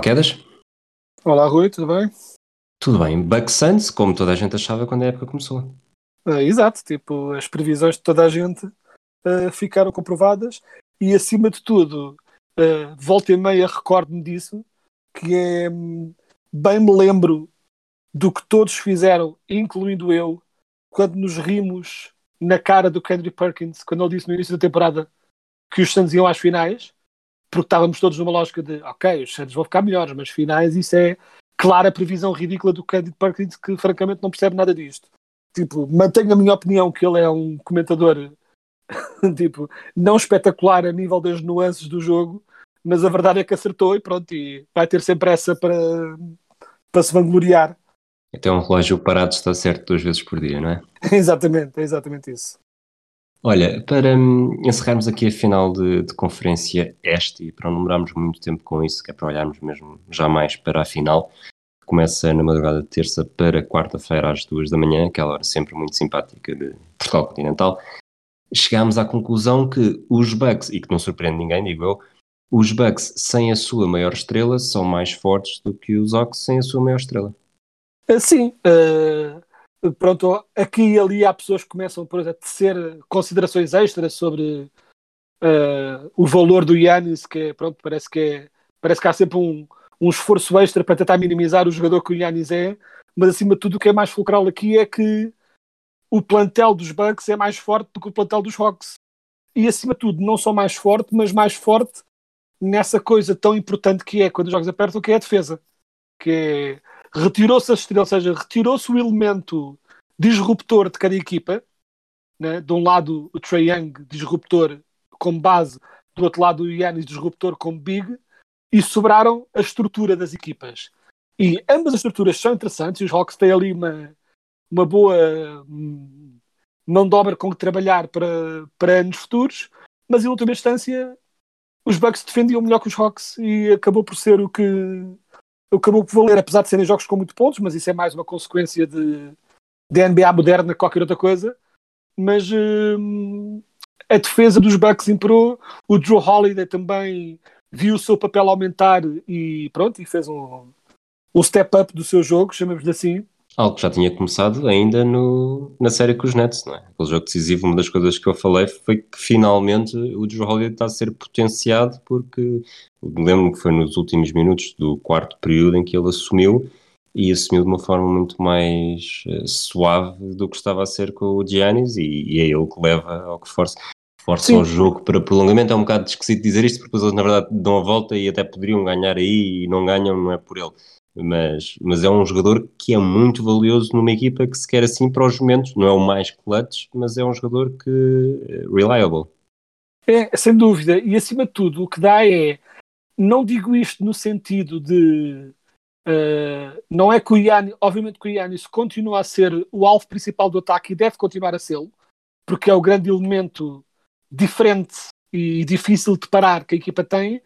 Quedas. Olá, Rui, tudo bem? Tudo bem? Buck Suns, como toda a gente achava quando a época começou. Ah, exato, tipo, as previsões de toda a gente ah, ficaram comprovadas e, acima de tudo, ah, volta e meia recordo-me disso, que é, hum, bem me lembro do que todos fizeram, incluindo eu, quando nos rimos na cara do Kendrick Perkins, quando ele disse no início da temporada que os Suns iam às finais, porque estávamos todos numa lógica de, ok, os Suns vão ficar melhores, mas finais, isso é clara previsão ridícula do Kendrick Perkins, que francamente não percebe nada disto. Tipo, mantenho a minha opinião que ele é um comentador tipo, não espetacular a nível das nuances do jogo, mas a verdade é que acertou e pronto, e vai ter sempre essa para, para se vangloriar. Até um relógio parado está certo duas vezes por dia, não é? exatamente, é exatamente isso. Olha, para hum, encerrarmos aqui a final de, de conferência este e para não demorarmos muito tempo com isso, que é para olharmos mesmo já mais para a final, que começa na madrugada de terça para quarta-feira às duas da manhã, aquela hora sempre muito simpática de Portugal Continental, chegámos à conclusão que os Bucks, e que não surpreende ninguém, digo eu, os Bucks sem a sua maior estrela são mais fortes do que os Hawks sem a sua maior estrela. Ah, Sim, ah, pronto, aqui e ali há pessoas que começam por a tecer considerações extras sobre ah, o valor do Yannis, que é, pronto, parece que, é, parece que há sempre um, um esforço extra para tentar minimizar o jogador que o Yannis é, mas acima de tudo o que é mais fulcral aqui é que o plantel dos Bucks é mais forte do que o plantel dos Hawks. E acima de tudo, não só mais forte, mas mais forte nessa coisa tão importante que é quando os jogos apertam, que é a defesa. Que é retirou-se a estrela, ou seja, retirou-se o elemento disruptor de cada equipa, né? de um lado o Trae Young disruptor como base, do outro lado o Yannis disruptor como big, e sobraram a estrutura das equipas. E ambas as estruturas são interessantes, e os Hawks têm ali uma, uma boa hum, mão de obra com que trabalhar para, para anos futuros, mas em última instância os Bucks defendiam melhor que os Hawks e acabou por ser o que acabou por valer, apesar de serem jogos com muito pontos, mas isso é mais uma consequência de, de NBA moderna que qualquer outra coisa. Mas hum, a defesa dos Bucks imperou, o Drew Holiday também viu o seu papel aumentar e pronto, e fez um, um step up do seu jogo, chamamos-lhe assim. Algo que já tinha começado ainda no, na série com os Nets, não é? Aquele jogo decisivo, uma das coisas que eu falei foi que finalmente o Drew Holiday está a ser potenciado porque lembro-me que foi nos últimos minutos do quarto período em que ele assumiu e assumiu de uma forma muito mais eh, suave do que estava a ser com o Giannis e, e é ele que leva ao que força, força o jogo para prolongamento. É um bocado esquisito dizer isto porque depois eles na verdade dão a volta e até poderiam ganhar aí e não ganham, não é por ele. Mas, mas é um jogador que é muito valioso numa equipa que se quer assim para os momentos, não é o mais clutch, mas é um jogador que eh, reliable. É, sem dúvida. E acima de tudo, o que dá é. Não digo isto no sentido de. uh, não é que o Yannis, obviamente que o Yannis continua a ser o alvo principal do ataque e deve continuar a ser, porque é o grande elemento diferente e difícil de parar que a equipa tem.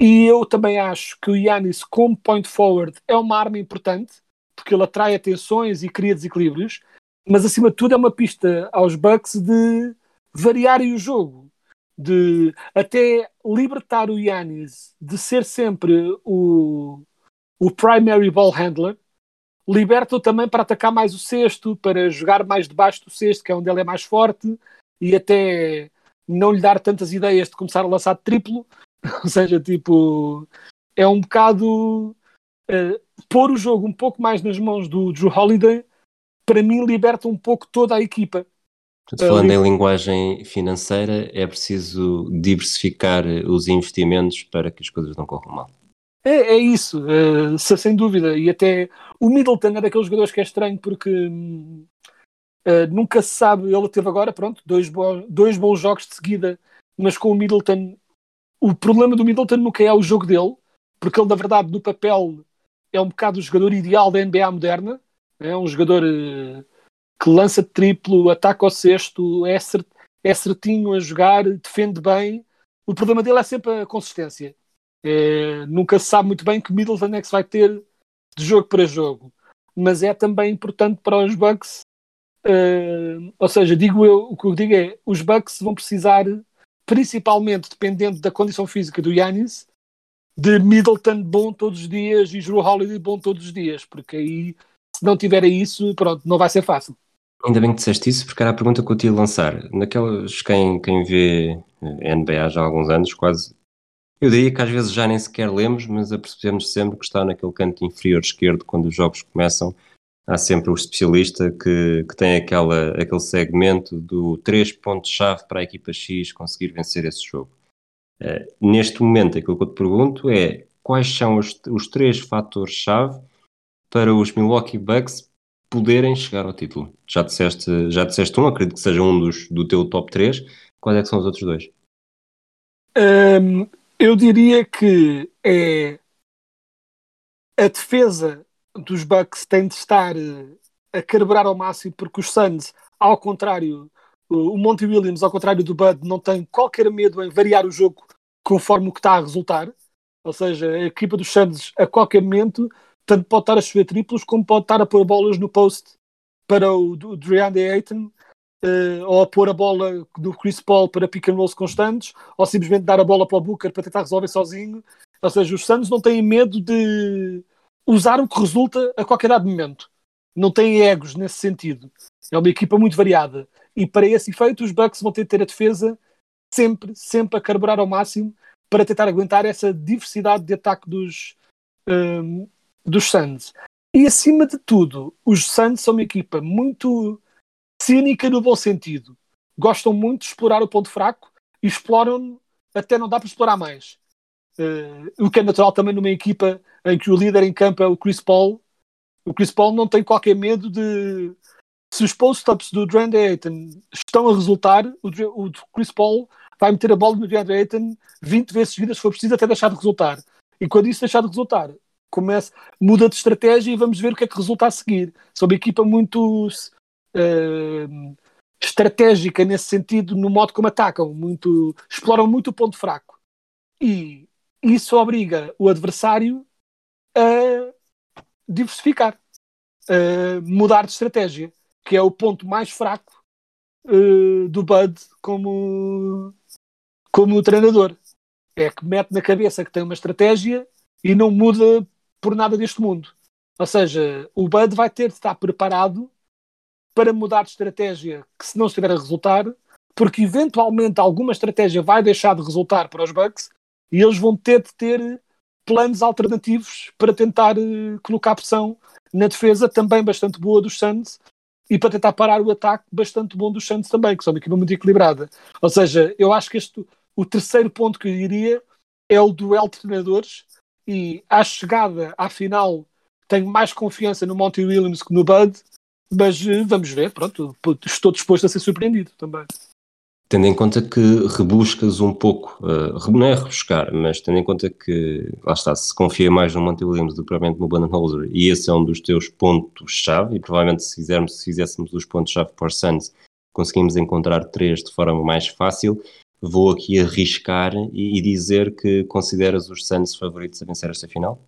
E eu também acho que o Yannis, como point forward, é uma arma importante, porque ele atrai atenções e cria desequilíbrios, mas acima de tudo é uma pista aos Bucks de variarem o jogo de até libertar o Yannis de ser sempre o, o primary ball handler, liberta-o também para atacar mais o cesto, para jogar mais debaixo do cesto, que é onde ele é mais forte, e até não lhe dar tantas ideias de começar a lançar triplo. Ou seja, tipo, é um bocado uh, pôr o jogo um pouco mais nas mãos do Drew Holiday, para mim liberta um pouco toda a equipa. Portanto, falando em linguagem financeira, é preciso diversificar os investimentos para que as coisas não corram mal. É, é isso, uh, sem dúvida. E até o Middleton é daqueles jogadores que é estranho porque Uh, nunca se sabe, ele teve agora, pronto, dois, bo dois bons jogos de seguida, mas com o Middleton, o problema do Middleton nunca é o jogo dele, porque ele, na verdade, no papel é um bocado o jogador ideal da NBA moderna, é um jogador uh, que lança triplo, ataca ao sexto, é, é certinho a jogar, defende bem. O problema dele é sempre a consistência. É, nunca se sabe muito bem que Middleton é que se vai ter de jogo para jogo, mas é também importante para os Bucks Uh, ou seja, digo eu, o que eu digo é os Bucks vão precisar, principalmente dependendo da condição física do Yannis, de Middleton bom todos os dias e Drew Holiday bom todos os dias, porque aí se não tiver isso, pronto, não vai ser fácil. Ainda bem que disseste isso, porque era a pergunta que eu te ia lançar. Naquelas, quem, quem vê NBA já há alguns anos, quase, eu diria que às vezes já nem sequer lemos, mas apercebemos sempre que está naquele canto inferior esquerdo quando os jogos começam há sempre o especialista que, que tem aquela, aquele segmento do três pontos-chave para a equipa X conseguir vencer esse jogo. Uh, neste momento, aquilo que eu te pergunto é quais são os, os três fatores-chave para os Milwaukee Bucks poderem chegar ao título? Já disseste, já disseste um, acredito que seja um dos, do teu top 3. Quais é que são os outros dois? Um, eu diria que é a defesa dos Bucks tem de estar eh, a carburar ao máximo, porque os Suns, ao contrário, o Monty Williams, ao contrário do Bud, não tem qualquer medo em variar o jogo conforme o que está a resultar. Ou seja, a equipa dos Suns, a qualquer momento, tanto pode estar a chover triplos, como pode estar a pôr bolas no post para o, DeAndre Ayton, uh, ou a pôr a bola do Chris Paul para pick and rolls constantes, ou simplesmente dar a bola para o Booker para tentar resolver sozinho. Ou seja, os Suns não têm medo de usar o que resulta a qualquer dado momento. Não tem egos nesse sentido. É uma equipa muito variada. E para esse efeito, os Bucks vão ter de ter a defesa sempre, sempre a carburar ao máximo para tentar aguentar essa diversidade de ataque dos, um, dos Suns. E acima de tudo, os Suns são uma equipa muito cínica no bom sentido. Gostam muito de explorar o ponto fraco e exploram até não dá para explorar mais. Uh, o que é natural também numa equipa em que o líder em campo é o Chris Paul. O Chris Paul não tem qualquer medo de. Se os post-ups do DeAndre Ayton estão a resultar, o, o Chris Paul vai meter a bola no DeAndre Ayton 20 vezes seguidas se for preciso até deixar de resultar. E quando isso deixar de resultar, começa, muda de estratégia e vamos ver o que é que resulta a seguir. São uma equipa muito uh, estratégica nesse sentido, no modo como atacam, muito, exploram muito o ponto fraco. E isso obriga o adversário a diversificar, a mudar de estratégia, que é o ponto mais fraco uh, do Bud como, como treinador. É que mete na cabeça que tem uma estratégia e não muda por nada deste mundo. Ou seja, o Bud vai ter de estar preparado para mudar de estratégia que se não estiver a resultar, porque eventualmente alguma estratégia vai deixar de resultar para os Bucks e eles vão ter de ter planos alternativos para tentar uh, colocar pressão na defesa também bastante boa dos Suns e para tentar parar o ataque bastante bom dos Suns também, que são uma equipa muito equilibrada. Ou seja, eu acho que este, o terceiro ponto que eu diria é o duelo de treinadores e à chegada à final tenho mais confiança no Monty Williams que no Bud, mas uh, vamos ver, pronto, estou disposto a ser surpreendido também tendo em conta que rebuscas um pouco, uh, não é rebuscar, mas tendo em conta que, lá está, se confia mais no Monte Williams do que provavelmente no Budenholzer, e esse é um dos teus pontos-chave, e provavelmente se, fizermos, se fizéssemos os pontos-chave para o Suns, conseguimos encontrar três de forma mais fácil, vou aqui arriscar e, e dizer que consideras os Suns favoritos a vencer esta final?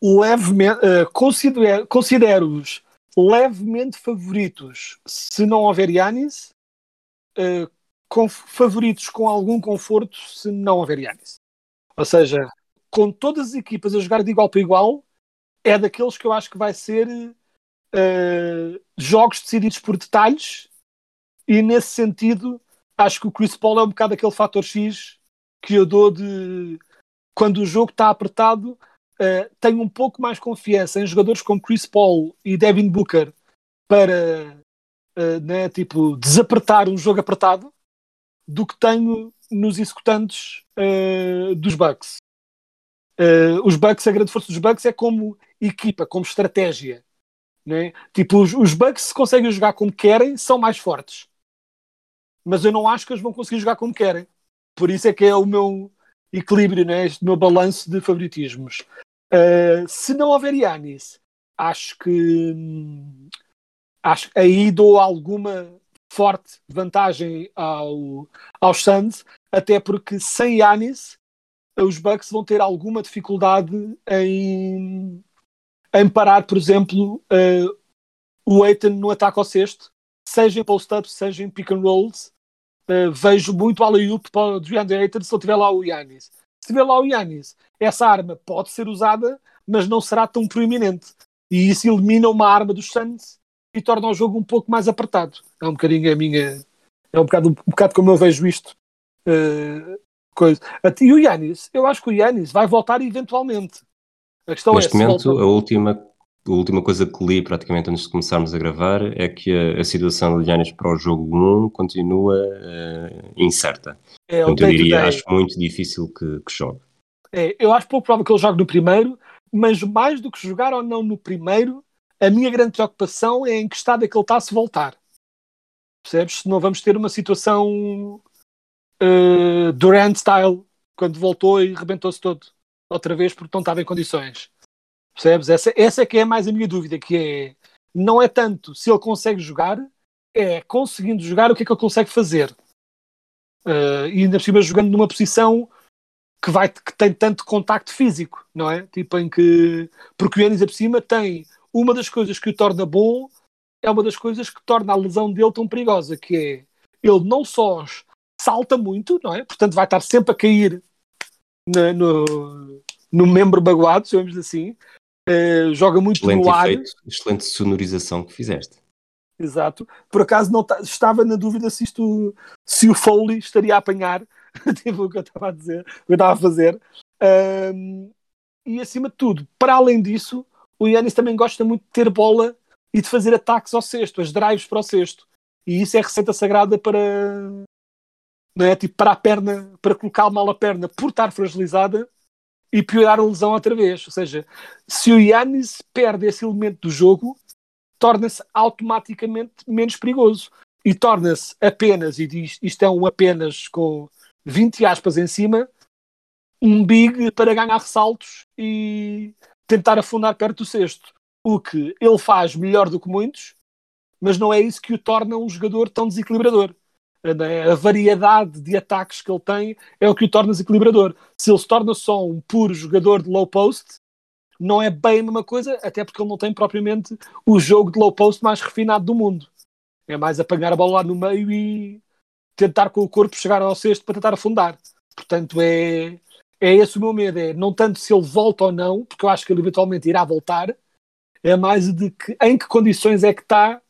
Levemente, uh, considero-os considero levemente favoritos se não houver Yanis, uh, com favoritos com algum conforto se não houver Yannis. Ou seja, com todas as equipas a jogar de igual para igual, é daqueles que eu acho que vai ser uh, jogos decididos por detalhes e nesse sentido acho que o Chris Paul é um bocado aquele fator X que eu dou de quando o jogo está apertado uh, tenho um pouco mais confiança em jogadores como Chris Paul e Devin Booker para uh, né, tipo, desapertar um jogo apertado do que tenho nos executantes uh, dos Bucks. Uh, os Bucks, a grande força dos Bucks é como equipa, como estratégia. Né? Tipo, os, os Bucks, se conseguem jogar como querem, são mais fortes. Mas eu não acho que eles vão conseguir jogar como querem. Por isso é que é o meu equilíbrio, né? este meu balanço de favoritismos. Uh, se não houver Yanis, acho que hum, acho aí dou alguma forte vantagem ao, aos Suns, até porque sem Yanis os Bucks vão ter alguma dificuldade em, em parar, por exemplo, uh, o Aiton no ataque ao sexto, seja em post-ups, seja em pick and rolls. Uh, vejo muito alley-oop para o DeAndre Ayton se ele tiver lá o Yanis. Se tiver lá o Yanis, essa arma pode ser usada, mas não será tão proeminente. E isso elimina uma arma dos Suns e torna o jogo um pouco mais apertado. É um bocadinho a minha. É um bocado, um bocado como eu vejo isto. Uh, coisa. E o Yanis, eu acho que o Yanis vai voltar eventualmente. A questão Neste é, momento, volta... a última, a última coisa que li praticamente antes de começarmos a gravar é que a, a situação de Yanis para o jogo 1 continua uh, incerta. É, Portanto, eu diria, acho muito difícil que, que jogue. É, eu acho pouco provável que ele jogue no primeiro, mas mais do que jogar ou não no primeiro, a minha grande preocupação é em que estado é que ele está a se voltar. Percebes? Se não vamos ter uma situação uh, Durant style, quando voltou e rebentou-se todo outra vez porque não estava em condições. Percebes? Essa, essa é que é mais a minha dúvida, que é não é tanto se ele consegue jogar, é conseguindo jogar o que é que ele consegue fazer. Uh, e ainda por cima jogando numa posição que, vai, que tem tanto contacto físico, não é? Tipo em que. Porque o Yannis por cima tem uma das coisas que o torna bom, é uma das coisas que torna a lesão dele tão perigosa, que é ele não só salta muito, não é? Portanto, vai estar sempre a cair no, no, no membro baguado, chamamos assim. Uh, joga muito excelente no ar. Efeito, excelente sonorização que fizeste. Exato. Por acaso não estava na dúvida se isto se o Foley estaria a apanhar tipo o que eu estava a dizer, o que eu estava a fazer. Um, e acima de tudo, para além disso, o Yannis também gosta muito de ter bola e de fazer ataques ao cesto, as drives para o cesto. E isso é receita sagrada para, não é? Tipo, para a perna, para colocar mal a perna por estar fragilizada e piorar a lesão outra vez. Ou seja, se o Yannis perde esse elemento do jogo, torna-se automaticamente menos perigoso. E torna-se apenas, e diz, isto é um apenas com 20 aspas em cima, um big para ganhar ressaltos e tentar afundar perto do cesto. O que ele faz melhor do que muitos, mas não é isso que o torna um jogador tão desequilibrador. A variedade de ataques que ele tem é o que o torna desequilibrador. Se ele se torna só um puro jogador de low post, não é bem a mesma coisa, até porque ele não tem propriamente o jogo de low post mais refinado do mundo. É mais apanhar a bola lá no meio e tentar com o corpo chegar ao cesto para tentar afundar. Portanto, é, é esse o meu medo. É não tanto se ele volta ou não, porque eu acho que ele eventualmente irá voltar, é mais de que, em que condições é que está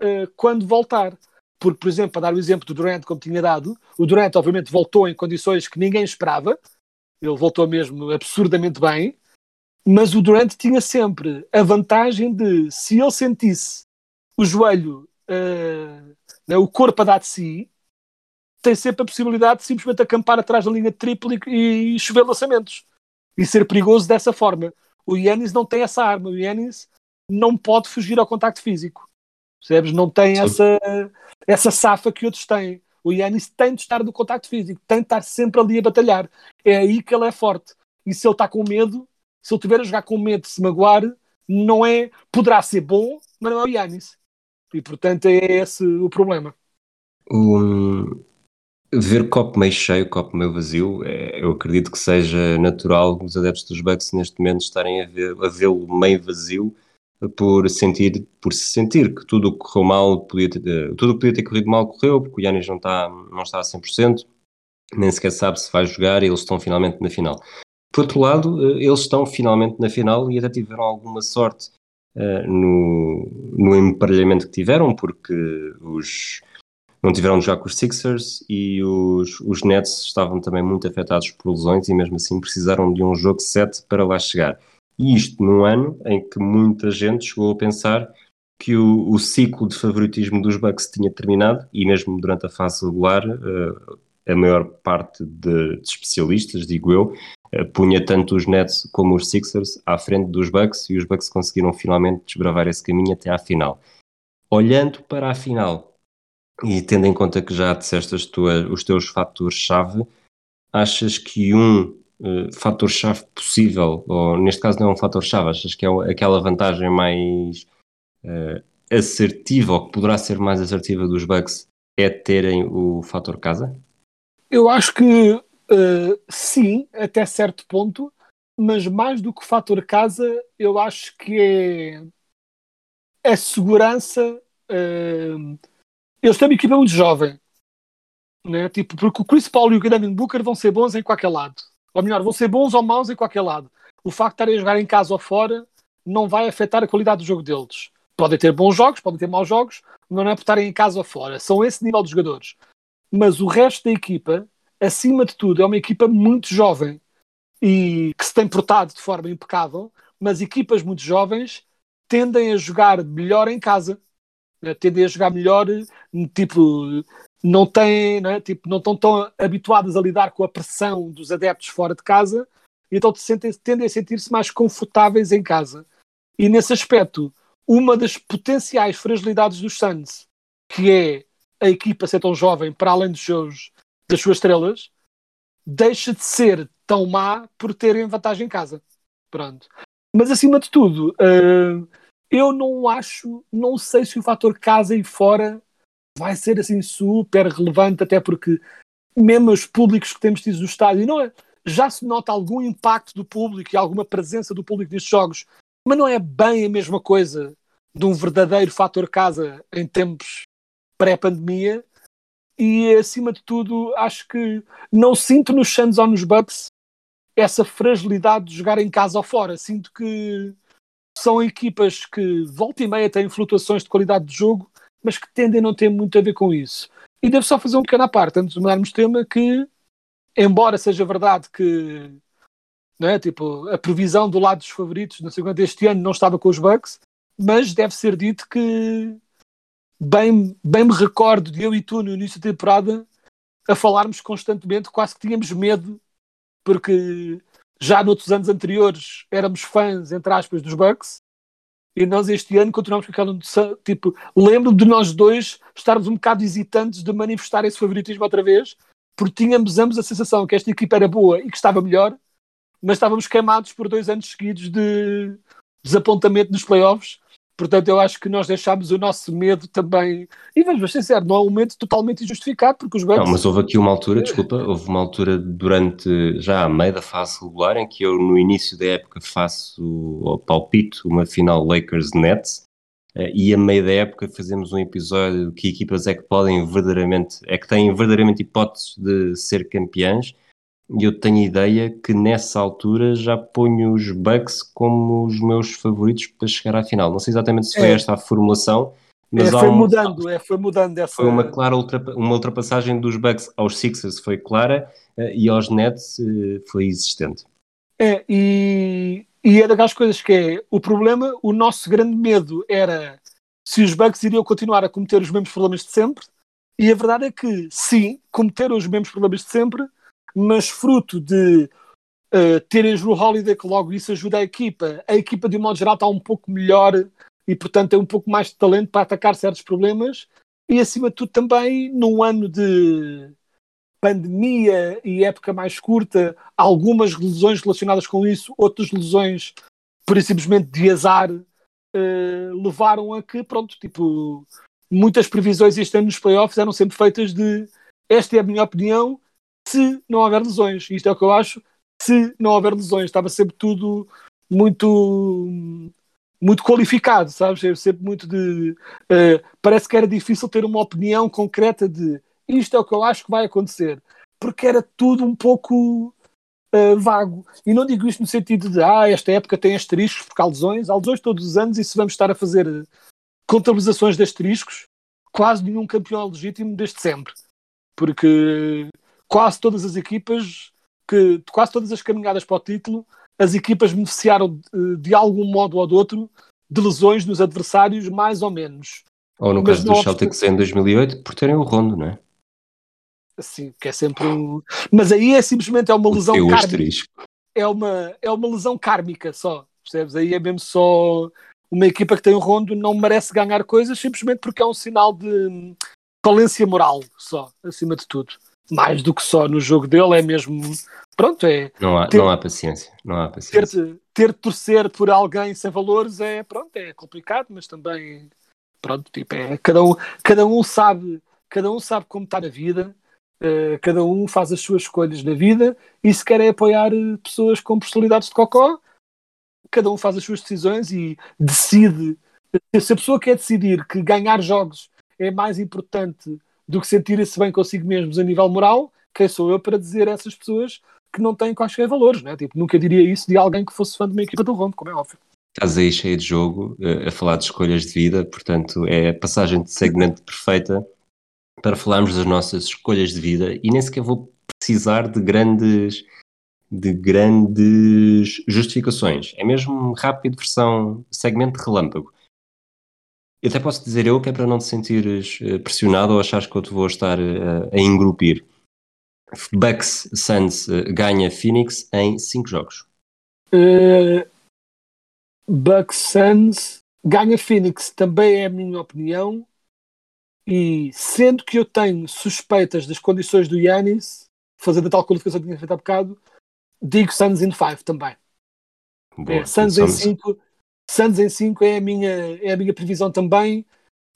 uh, quando voltar. Porque, por exemplo, para dar o exemplo do Durant, como tinha dado, o Durant, obviamente, voltou em condições que ninguém esperava, ele voltou mesmo absurdamente bem, mas o Durant tinha sempre a vantagem de, se ele sentisse o joelho, uh, né, o corpo a dar de si, tem sempre a possibilidade de simplesmente acampar atrás da linha de triplo e, e chover lançamentos e ser perigoso dessa forma. O Yannis não tem essa arma, o Yannis não pode fugir ao contacto físico. Percebes? Não tem essa, essa safa que outros têm. O Yannis tem de estar no contacto físico, tem de estar sempre ali a batalhar. É aí que ele é forte. E se ele está com medo, se ele estiver a jogar com medo de se magoar, não é. Poderá ser bom, mas não é o Yannis. E portanto é esse o problema. Um, ver copo meio cheio, copo meio vazio, é, eu acredito que seja natural os adeptos dos Bucks neste momento estarem a vê-lo meio vazio por sentir, por se sentir que tudo que correu mal, podia ter, eh, tudo que podia ter corrido mal correu, porque o Yannis não está, não está a 100%, nem sequer sabe se vai jogar e eles estão finalmente na final. Por outro lado, eh, eles estão finalmente na final e até tiveram alguma sorte uh, no, no emparelhamento que tiveram, porque os, não tiveram de jogar com os Sixers e os, os Nets estavam também muito afetados por lesões e mesmo assim precisaram de um jogo 7 para lá chegar. E isto num ano em que muita gente chegou a pensar que o, o ciclo de favoritismo dos Bucks tinha terminado e mesmo durante a fase regular uh, a maior parte de, de, especialistas, digo eu, eh, punha tanto os Nets como os Sixers à frente dos Bucks e os Bucks conseguiram finalmente desbravar esse caminho até à final. Olhando para a final e tendo em conta que já disseste as tuas, os teus fatores-chave, achas que um uh, fator-chave possível, ou neste caso não é um fator-chave, achas que é aquela vantagem mais uh, assertiva ou que poderá ser mais assertiva dos Bucks é terem o fator casa? Eu acho que uh, sim, até certo ponto, mas mais do que o fator casa, eu acho que é a segurança. Uh, eles têm uma equipa muito jovem, né? tipo, porque o Chris Paul e o Devin Booker vão ser bons em qualquer lado. Ou melhor, vão ser bons ou maus em qualquer lado. O facto de estarem a jogar em casa ou fora não vai afetar a qualidade do jogo deles. Podem ter bons jogos, podem ter maus jogos, mas não é por estarem em casa ou fora. São esse nível de jogadores. Mas o resto da equipa, acima de tudo, é uma equipa muito jovem e que se tem portado de forma impecável, mas equipas muito jovens tendem a jogar melhor em casa. Né? Tendem a jogar melhor, tipo, não têm, né? tipo, não estão tão habituadas a lidar com a pressão dos adeptos fora de casa, então tendem a sentir-se mais confortáveis em casa. E nesse aspecto, uma das potenciais fragilidades dos Suns, que é a equipa ser tão jovem, para além dos seus, das suas estrelas, deixa de ser tão má por terem vantagem em casa. Pronto. Mas acima de tudo, uh, eu não acho, não sei se o fator casa e fora vai ser assim super relevante, até porque mesmo os públicos que temos tido no estádio, não é? Já se nota algum impacto do público e alguma presença do público nestes jogos, mas não é bem a mesma coisa de um verdadeiro fator casa em tempos pré-pandemia. E acima de tudo, acho que não sinto nos Suns ou nos Bucks essa fragilidade de jogar em casa ou fora. Sinto que são equipas que volta e meia têm flutuações de qualidade de jogo, mas que tendem a não ter muito a ver com isso. E devo só fazer um pequeno à parte, antes de mudarmos tema, que, embora seja verdade que não é? tipo, a previsão do lado dos favoritos na segunda deste ano não estava com os Bucks, mas deve ser dito que bem, bem me recordo de eu e tu no início da temporada a falarmos constantemente, quase que tínhamos medo, porque já noutros anos anteriores éramos fãs, entre aspas, dos Bucks, e nós este ano continuamos com aquela noção, tipo, lembro de nós dois estarmos um bocado hesitantes de manifestar esse favoritismo outra vez, porque tínhamos ambos a sensação que esta equipa era boa e que estava melhor, mas estávamos queimados por dois anos seguidos de desapontamento nos playoffs Portanto, eu acho que nós deixámos o nosso medo também. E vamos ser sincero, não é um medo totalmente injustificado, porque os Bucks. Não, mas houve aqui uma altura, desculpa, houve uma altura durante já a meio da fase regular em que eu, no início da época, faço o palpito uma final Lakers-Nets eh, e a meio da época fazemos um episódio que equipas é que podem verdadeiramente, é que têm verdadeiramente hipóteses de ser campeãs e eu tenho ideia que nessa altura já ponho os Bucks como os meus favoritos para chegar à final. Não sei exatamente se foi É. esta a formulação, mas É, foi um- mudando, é, foi mudando essa. foi uma clara ultrapa- uma ultrapassagem dos Bucks aos Sixers foi clara eh, e aos Nets eh, foi existente. É, e, e é daquelas coisas que é o problema, o nosso grande medo era se os Bucks iriam continuar a cometer os mesmos problemas de sempre, e a verdade é que sim, cometeram os mesmos problemas de sempre, mas fruto de uh, terem Drew Holiday, que logo isso ajuda a equipa, a equipa de um modo geral está um pouco melhor e portanto tem um pouco mais de talento para atacar certos problemas, e acima de tudo também num ano de pandemia e época mais curta, algumas lesões relacionadas com isso, outras lesões, por simplesmente de azar, eh, levaram a que, pronto, tipo, muitas previsões este ano nos playoffs eram sempre feitas de esta é a minha opinião, se não houver lesões. Isto é o que eu acho, se não houver lesões. Estava sempre tudo muito muito qualificado, sabes? Sempre muito de eh, parece que era difícil ter uma opinião concreta de isto é o que eu acho que vai acontecer, porque era tudo um pouco uh, vago. E não digo isto no sentido de, ah, esta época tem asteriscos porque há lesões, há lesões todos os anos e se vamos estar a fazer uh, contabilizações de asteriscos, quase nenhum campeão é legítimo desde sempre. Porque quase todas as equipas, que, quase todas as caminhadas para o título, as equipas beneficiaram de, de algum modo ou de outro de lesões nos adversários, mais ou menos. Ou no Mas caso dos Celtics em 2008, por terem o Rondo, não é? Assim, que é sempre um. Mas aí é simplesmente é uma lesão o kármica. asterisco. é uma, é uma lesão kármica só, percebes? Aí é mesmo só uma equipa que tem um rondo não merece ganhar coisas simplesmente porque é um sinal de falência moral só, acima de tudo. Mais do que só no jogo dele, é mesmo. Pronto, é. Não há, ter, não há paciência. Não há ter, paciência. de, ter de torcer por alguém sem valores é, pronto, é complicado, mas também. Pronto, tipo, é, cada, um, cada um sabe cada um sabe como está na vida, uh, cada um faz as suas escolhas na vida e se quer é apoiar eh, pessoas com personalidades de cocó, cada um faz as suas decisões e decide. Se a pessoa quer decidir que ganhar jogos é mais importante do que sentir-se bem consigo mesmos a nível moral, quem sou eu para dizer a essas pessoas que não têm quaisquer valores, né? Tipo, nunca diria isso de alguém que fosse fã de uma equipa do Rondo, como é óbvio. Estás aí cheio de jogo, eh, a falar de escolhas de vida, portanto é a passagem de segmento perfeita para falarmos das nossas escolhas de vida e nem sequer vou precisar de grandes de grandes justificações. É mesmo rápido, versão segmento relâmpago. Eu até posso dizer eu que é para não te sentires eh, pressionado ou achares que eu te vou estar a, eh, a engrupir. Bucks Suns eh, ganha Phoenix em 5 jogos. Uh, Bucks Suns ganha Phoenix, também é a minha opinião. E sendo que eu tenho suspeitas das condições do Yanis, fazendo a tal qualificação que tinha feito há bocado, digo Suns in 5 também. Boa, é, Suns em somos- 5 Suns em 5 é, a minha, é a minha previsão também.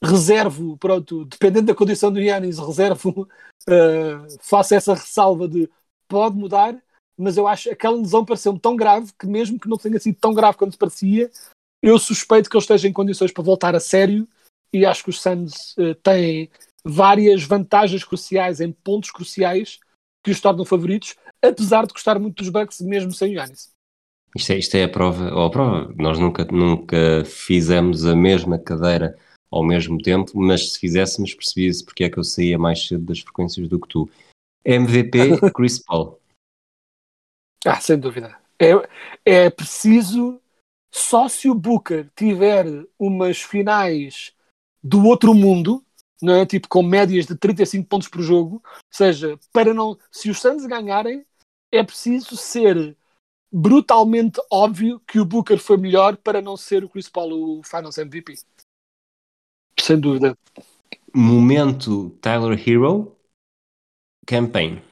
Reservo, pronto, dependendo da condição do Yanis, reservo, uh, faço essa ressalva de pode mudar, mas eu acho que aquela lesão pareceu-me tão grave que, mesmo que não tenha sido tão grave quanto parecia, eu suspeito que ele esteja em condições para voltar a sério e acho que os Suns uh, têm várias vantagens cruciais em pontos cruciais que os tornam favoritos, apesar de gostar muito dos Bucks, mesmo sem o Yanis. Isto é, isto é a prova, ou a prova, nós nunca, nunca fizemos a mesma cadeira ao mesmo tempo, mas se fizéssemos percebia-se porque é que eu saía mais cedo das frequências do que tu. MVP Chris Paul. Ah, sem dúvida. É, é preciso, só se o Booker tiver umas finais do outro mundo, não é? Tipo com médias de 35 pontos por jogo, ou seja, para não, se os Suns ganharem, é preciso ser brutalmente óbvio que o Booker foi melhor para não ser o Chris Paul o Finals MVP. Sem dúvida. Momento Tyler Hero. Campaign.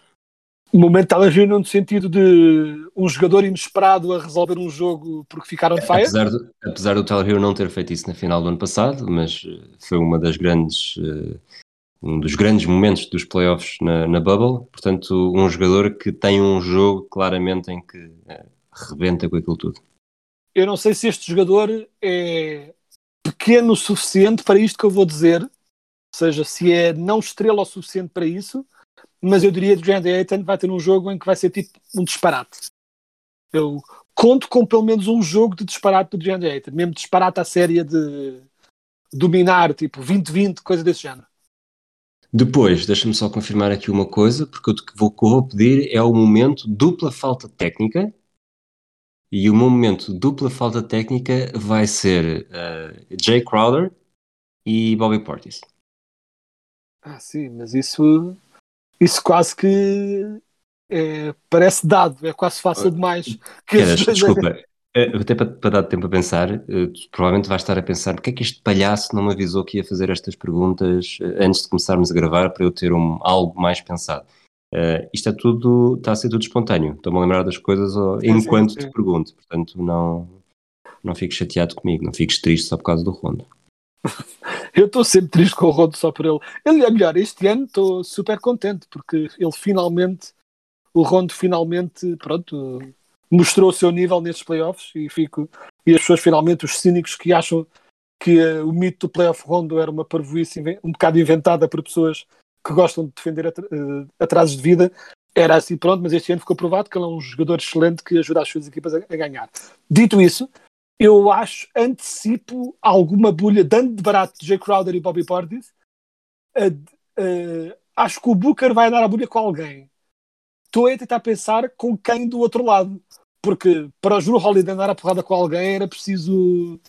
Momento a ver no sentido de um jogador inesperado a resolver um jogo porque ficaram de fire. Apesar do, apesar do Tyler Hero não ter feito isso na final do ano passado, mas eh, foi uma das grandes, eh, um dos grandes momentos dos playoffs na, na Bubble. Portanto, um jogador que tem um jogo claramente em que eh, rebenta com aquilo tudo. Eu não sei se este jogador é pequeno o suficiente para isto que eu vou dizer, ou seja, se é não estrela o suficiente para isso, mas eu diria que o Grande Ayton vai ter um jogo em que vai ser tipo um disparate. Eu conto com pelo menos um jogo de disparate do Grande Ayton, mesmo disparate à série de dominar, tipo 20-20, coisa desse género. Depois, deixa-me só confirmar aqui uma coisa, porque o que vou, que vou pedir é o momento dupla falta técnica. E o meu momento dupla falta técnica vai ser uh, Jay Crowder e Bobby Portis. Ah, sim, mas isso, isso quase que é, parece dado, é quase fácil demais. Que Queres, desculpa, até para, para dar tempo a pensar, eh, tu provavelmente vais estar a pensar porque é que este palhaço não me avisou que ia fazer estas perguntas eh, antes de começarmos a gravar para eu ter um, algo mais pensado. Eh, isto é tudo, está a ser tudo espontâneo. Estou-me a lembrar das coisas Sim, enquanto sim, sim. te pergunto. Portanto, não, não fiques chateado comigo, não fiques triste só por causa do Rondo. Eu estou sempre triste com o Rondo só por ele. Ele é melhor, este ano estou super contente porque ele finalmente, o Rondo finalmente, pronto, mostrou o seu nível nestes playoffs e fico. E as pessoas finalmente, os cínicos que acham que eh, o mito do playoff Rondo era uma parvoíce um bocado inventada por pessoas que gostam de defender atra- eh, atrasos de vida, era assim pronto, mas este ano ficou provado que ele é um jogador excelente que ajuda as suas equipas a, a ganhar. Dito isso, eu acho, antecipo alguma bulha, dando de barato Jay Crowder e Bobby Portis. Uh, uh, acho que o Booker vai dar a bulha com alguém. Estou a tentar pensar com quem do outro lado. Porque para o Juro Holiday andar a porrada com alguém era preciso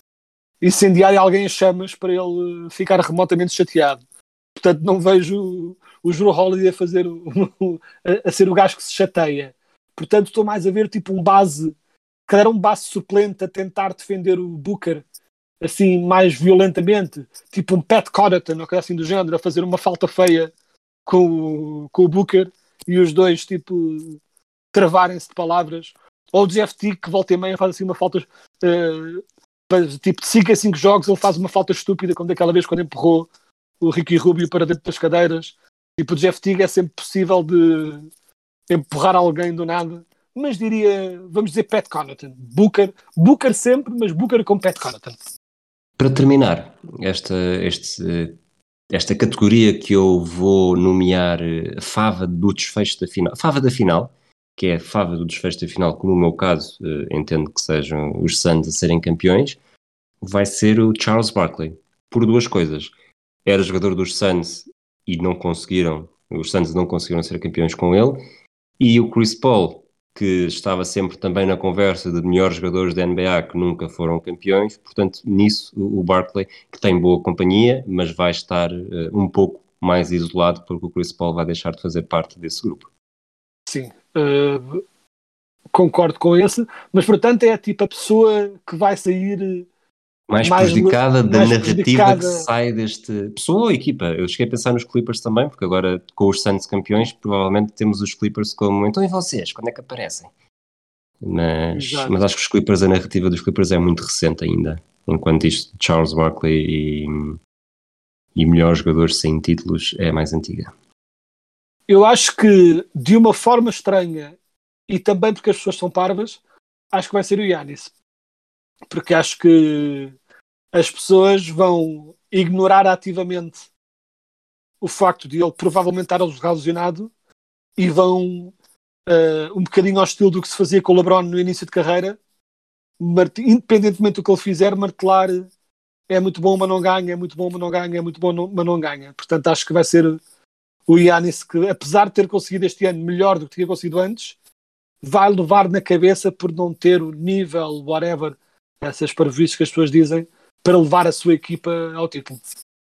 incendiar alguém em chamas para ele ficar remotamente chateado. Portanto, não vejo o Juro Holiday a, fazer o- a ser o gajo que se chateia. Portanto, estou mais a ver tipo um base, que era um base suplente a tentar defender o Booker assim mais violentamente, tipo um Pat Connaughton ou coisa assim do género, a fazer uma falta feia com, o- com o Booker e os dois tipo travarem-se de palavras. Ou o Jeff Teague que volta e meia faz assim uma falta faz, tipo de 5 a 5 jogos ele faz uma falta estúpida como daquela vez quando empurrou o Ricky Rubio para dentro das cadeiras. Tipo, o Jeff Teague é sempre possível de empurrar alguém do nada. Mas diria, vamos dizer Pat Connaughton. Booker, Booker sempre, mas Booker com Pat Connaughton. Para terminar esta, este, esta categoria que eu vou nomear eh, fava do desfecho da final, fava da final, que é a fava do desfecho da final, que no meu caso eh, entendo que sejam os Suns a serem campeões, vai ser o Charles Barkley. Por duas coisas. Era jogador dos Suns e não conseguiram, os Suns não conseguiram ser campeões com ele, e o Chris Paul, que estava sempre também na conversa de melhores jogadores da NBA que nunca foram campeões, portanto, nisso o Barkley, que tem boa companhia, mas vai estar eh, um pouco mais isolado porque o Chris Paul vai deixar de fazer parte desse grupo. Sim, eh, concordo com esse, mas portanto é tipo a pessoa que vai sair Mais, Mais prejudicada da mais narrativa prejudicada. que sai deste... Pessoa ou equipa? Eu cheguei a pensar nos Clippers também, porque agora com os Suns campeões, provavelmente temos os Clippers como... Então e vocês? Quando é que aparecem? Mas, Exato. mas acho que os Clippers, a narrativa dos Clippers é muito recente ainda. Enquanto isto de Charles Barkley e, e melhores jogadores sem títulos é mais antiga. Eu acho que de uma forma estranha e também porque as pessoas são parvas, acho que vai ser o Yanis. Porque acho que as pessoas vão ignorar ativamente o facto de ele provavelmente estar lesionado e vão eh, um bocadinho ao estilo do que se fazia com o LeBron no início de carreira, independentemente do que ele fizer, martelar é muito bom, mas não ganha, é muito bom, mas não ganha, é muito bom, mas não ganha. Portanto, acho que vai ser o Yanis que, apesar de ter conseguido este ano melhor do que tinha conseguido antes, vai levar na cabeça por não ter o nível, whatever, essas parvoíces que as pessoas dizem, para levar a sua equipa ao título.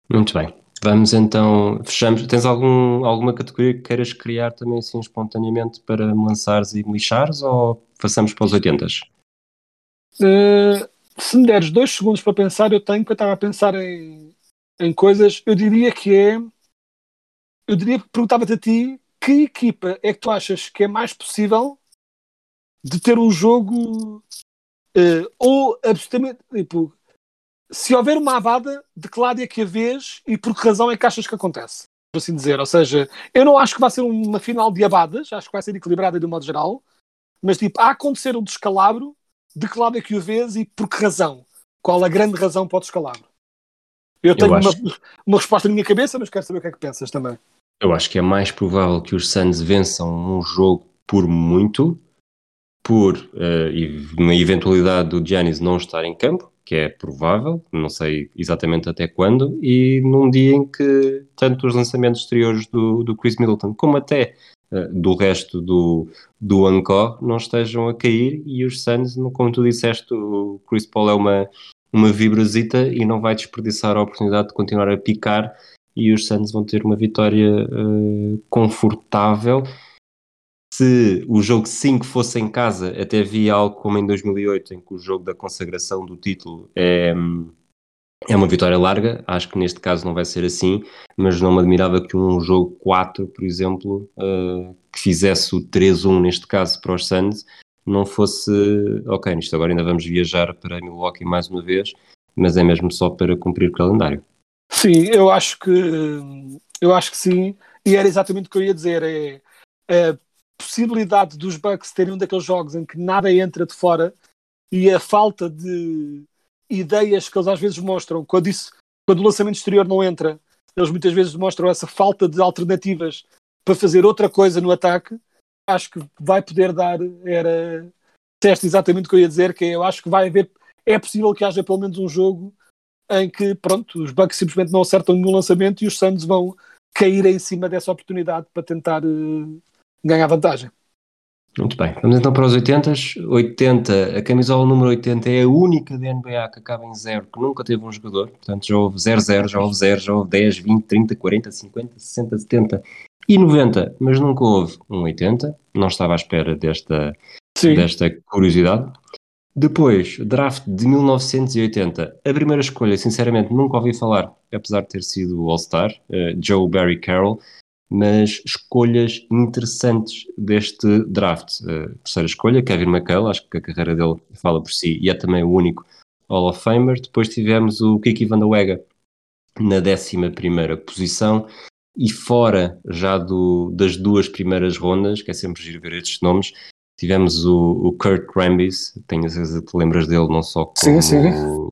Muito bem. Vamos então, fechamos. Tens algum, alguma categoria que queiras criar também assim espontaneamente para me lançares e me lixares ou passamos para os 80 Uh, se me deres dois segundos para pensar, eu tenho, porque eu estava a pensar em, em coisas, eu diria que é. Eu diria que perguntava-te a ti que equipa é que tu achas que é mais possível de ter um jogo uh, ou absolutamente. Tipo, se houver uma avada, de que lado é que a vês e por que razão é que achas que acontece? Por assim dizer. Ou seja, eu não acho que vai ser uma final de abadas, acho que vai ser equilibrada de um modo geral, mas tipo, a acontecer um descalabro, de que lado é que o vês e por que razão? Qual a grande razão para o descalabro? Eu tenho acho- uma, uma resposta na minha cabeça, mas quero saber o que é que pensas também. Eu acho que é mais provável que os Suns vençam um jogo por muito, por uma eventualidade do Giannis não estar em campo, que é provável, não sei exatamente até quando, e num dia em que tanto os lançamentos exteriores do, do Chris Middleton como até eh, do resto do, do Encore não estejam a cair e os Suns, como tu disseste, o Chris Paul é uma, uma vibrasita e não vai desperdiçar a oportunidade de continuar a picar e os Suns vão ter uma vitória eh, confortável. Se o jogo 5 fosse em casa, até havia algo como em 2008, em que o jogo da consagração do título é, é uma vitória larga. Acho que neste caso não vai ser assim, mas não me admirava que um jogo 4, por exemplo, eh, que fizesse o 3-1 neste caso para os Suns, não fosse ok. Isto agora ainda vamos viajar para Milwaukee mais uma vez, mas é mesmo só para cumprir o calendário. Sim, eu acho que eu acho que sim, e era exatamente o que eu ia dizer, é a possibilidade dos Bucks terem um daqueles jogos em que nada entra de fora e a falta de ideias que eles às vezes mostram, quando, isso, quando o lançamento exterior não entra, eles muitas vezes mostram essa falta de alternativas para fazer outra coisa no ataque, acho que vai poder dar, era disseste exatamente o que eu ia dizer, que é, eu acho que vai haver, é possível que haja pelo menos um jogo em que, pronto, os Bucks simplesmente não acertam nenhum lançamento e os Suns vão cair em cima dessa oportunidade para tentar eh, ganhar vantagem. Muito bem, vamos então para os 80. 80, a camisola número 80 é a única da NBA que acaba em 0, que nunca teve um jogador. Portanto, já houve 0-0, já houve 0, já houve 10, 20, 30, 40, 50, 60, 70, e 90, mas nunca houve um 80. Não estava à espera desta, Sim. desta curiosidade. Depois, draft de 1980. A primeira escolha, sinceramente, nunca ouvi falar, apesar de ter sido All-Star, eh, Joe Barry Carroll, mas escolhas interessantes deste draft. Eh, terceira escolha, Kevin McHale, acho que a carreira dele fala por si e é também o único Hall of Famer. Depois tivemos o Kiki Van der Wega na 11 primeira posição e fora já do, das duas primeiras rondas, que é sempre giro ver estes nomes, tivemos o, o Kurt Rambis, tenho a certeza que te lembras dele não só como, Sim, sim.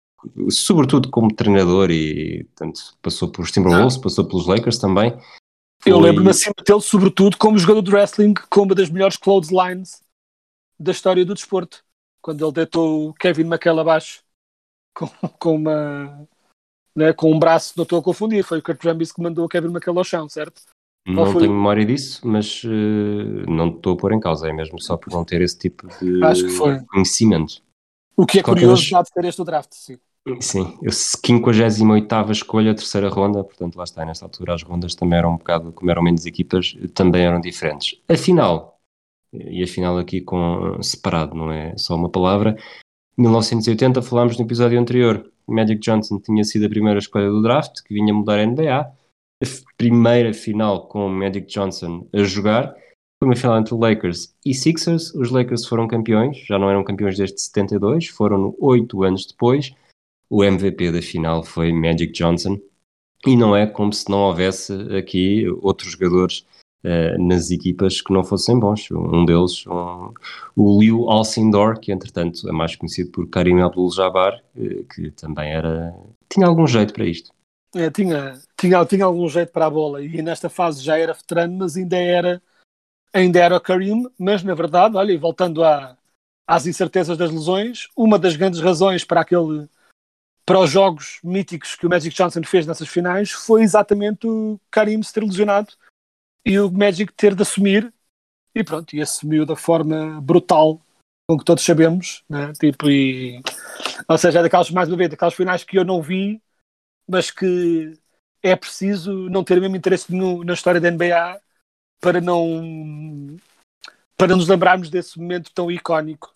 sobretudo como treinador e portanto, passou pelos Timberwolves, passou pelos Lakers também. Eu lembro-me acima dele, sobretudo, como jogador de wrestling, com uma das melhores clotheslines da história do desporto. Quando ele deitou o Kevin McHale abaixo com, com uma. Né, com um braço, não estou a confundir, foi o Kurt Rambis que mandou o Kevin McHale ao chão, certo? Não foi- tenho memória disso, mas eh, não estou a pôr em causa, é mesmo só por não ter esse tipo de Acho que foi. conhecimento. O que é Qualquer curioso, já de ter este draft, sim. Sim, eu 58 escolha, terceira ronda, portanto lá está, nesta altura as rondas também eram um bocado, como eram menos equipas, também eram diferentes. A final, e a final aqui com separado, não é só uma palavra, 1980 falámos no episódio anterior, Magic Johnson tinha sido a primeira escolha do draft, que vinha mudar a NBA, primeira final com Magic Johnson a jogar, foi uma final entre Lakers e Sixers, os Lakers foram campeões, já não eram campeões desde 72, foram oito anos depois, o MVP da final foi Magic Johnson e não é como se não houvesse aqui outros jogadores eh, nas equipas que não fossem bons. Um deles, um- o Liu Alcindor, que entretanto é mais conhecido por Karim Abdul-Jabbar, eh, que também era tinha algum jeito para isto. É, tinha, tinha, tinha algum jeito para a bola e nesta fase já era veterano, mas ainda era, ainda era o Karim. Mas na verdade, olha, e voltando às incertezas das lesões, uma das grandes razões para aquele para os jogos míticos que o Magic Johnson fez nessas finais foi exatamente o Karim se ter lesionado e o Magic ter de assumir e pronto, e assumiu da forma brutal com que todos sabemos, né? tipo, e, ou seja, é daquelas, mais uma vez, daquelas finais que eu não vi mas que é preciso não ter o mesmo interesse na história da NBA para não para nos lembrarmos desse momento tão icónico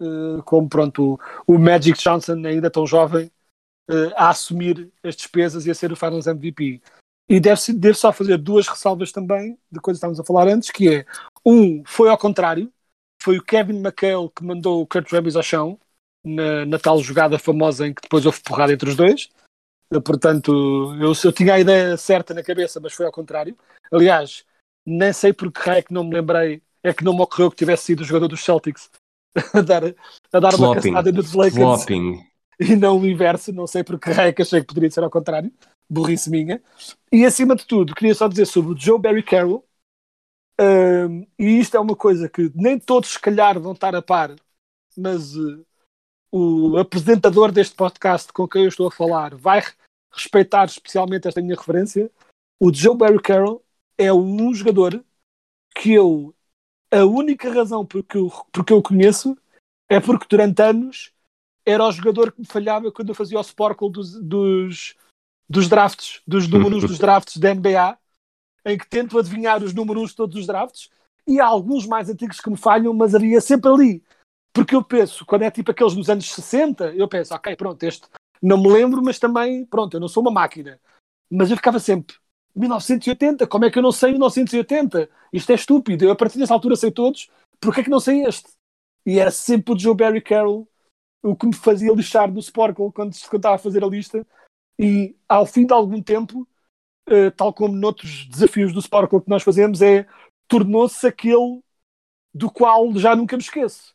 eh, como pronto o, o Magic Johnson ainda tão jovem eh, a assumir as despesas e a ser o Finals MVP e deve, deve só fazer duas ressalvas também de coisas que estávamos a falar antes que é um foi ao contrário foi o Kevin McHale que mandou o Kurt Rambis ao chão na, na tal jogada famosa em que depois houve porrada entre os dois Portanto, eu, eu tinha a ideia certa na cabeça, mas foi ao contrário. Aliás, nem sei por que raio é que não me lembrei, é que não me ocorreu que tivesse sido o jogador dos Celtics a dar, a dar uma caçada nos Lakers Flopping. e não o inverso. Não sei por que raio é que achei que poderia ser ao contrário. Burrice minha. E acima de tudo, queria só dizer sobre o Joe Barry Carroll. hum, e isto é uma coisa que nem todos, se calhar, vão estar a par, mas eh, o apresentador deste podcast com quem eu estou a falar vai respeitar especialmente esta minha referência. O Joe Barry Carroll é um jogador que eu, a única razão porque eu, porque eu conheço é porque durante anos era o jogador que me falhava quando eu fazia o Sporkle dos, dos, dos drafts, dos números dos drafts da NBA, em que tento adivinhar os números de todos os drafts, e há alguns mais antigos que me falham, mas havia sempre ali. Porque eu penso, quando é tipo aqueles nos anos 60, eu penso, ok, pronto, este não me lembro, mas também, pronto, eu não sou uma máquina. Mas eu ficava sempre, 1980, como é que eu não sei 1980? Isto é estúpido. Eu a partir dessa altura sei todos, porque é que não sei este? E era sempre o Joe Barry Carroll o que me fazia lixar do Sporkle quando, quando estava a fazer a lista. E ao fim de algum tempo, eh, tal como noutros desafios do Sporkle que nós fazemos, é tornou-se aquele do qual já nunca me esqueço.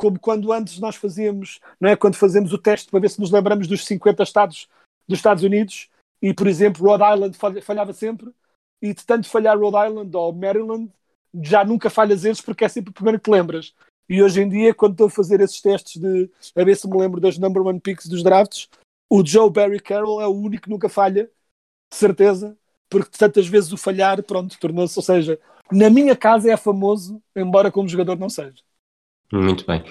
Como quando antes nós fazíamos, não é? Quando fazemos o teste para ver se nos lembramos dos 50 estados dos Estados Unidos e, por exemplo, Rhode Island falha- falhava sempre e de tanto falhar Rhode Island ou Maryland já nunca falhas esses porque é sempre o primeiro que lembras. E hoje em dia, quando estou a fazer esses testes de a ver se me lembro das number one picks dos drafts, o Joe Barry Carroll é o único que nunca falha, de certeza, porque tantas vezes o falhar, pronto, tornou-se, ou seja, na minha casa é famoso, embora como jogador não seja. Muito bem.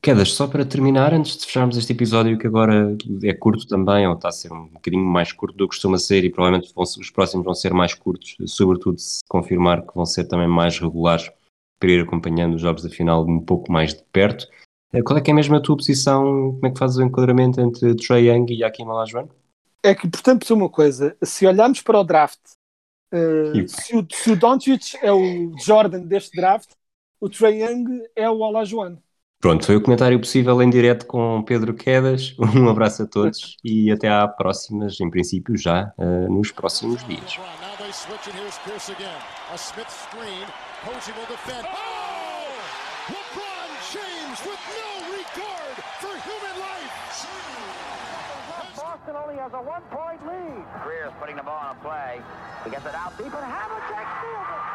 Quedas, só para terminar, antes de fecharmos este episódio, que agora é curto também, ou está a ser um bocadinho mais curto do que costuma ser, e provavelmente vão, os próximos vão ser mais curtos, sobretudo se confirmar que vão ser também mais regulares para ir acompanhando os jogos da final um pouco mais de perto. Eh, qual é que é mesmo a tua posição? Como é que fazes o enquadramento entre Trey Young e Hakim Olajuwon? É que, portanto, uma coisa, se olharmos para o draft, uh, se, o, se o Doncic é o Jordan deste draft, o Trey Young é o Olajuwon. Pronto, foi o comentário possível em direto com Pedro Quedas. Um abraço a todos e até à próximas, em princípio, já uh, nos próximos dias. Boston only has a one-point lead. Greer's putting the ball on a play. He gets it out deep, and Havlicek steals it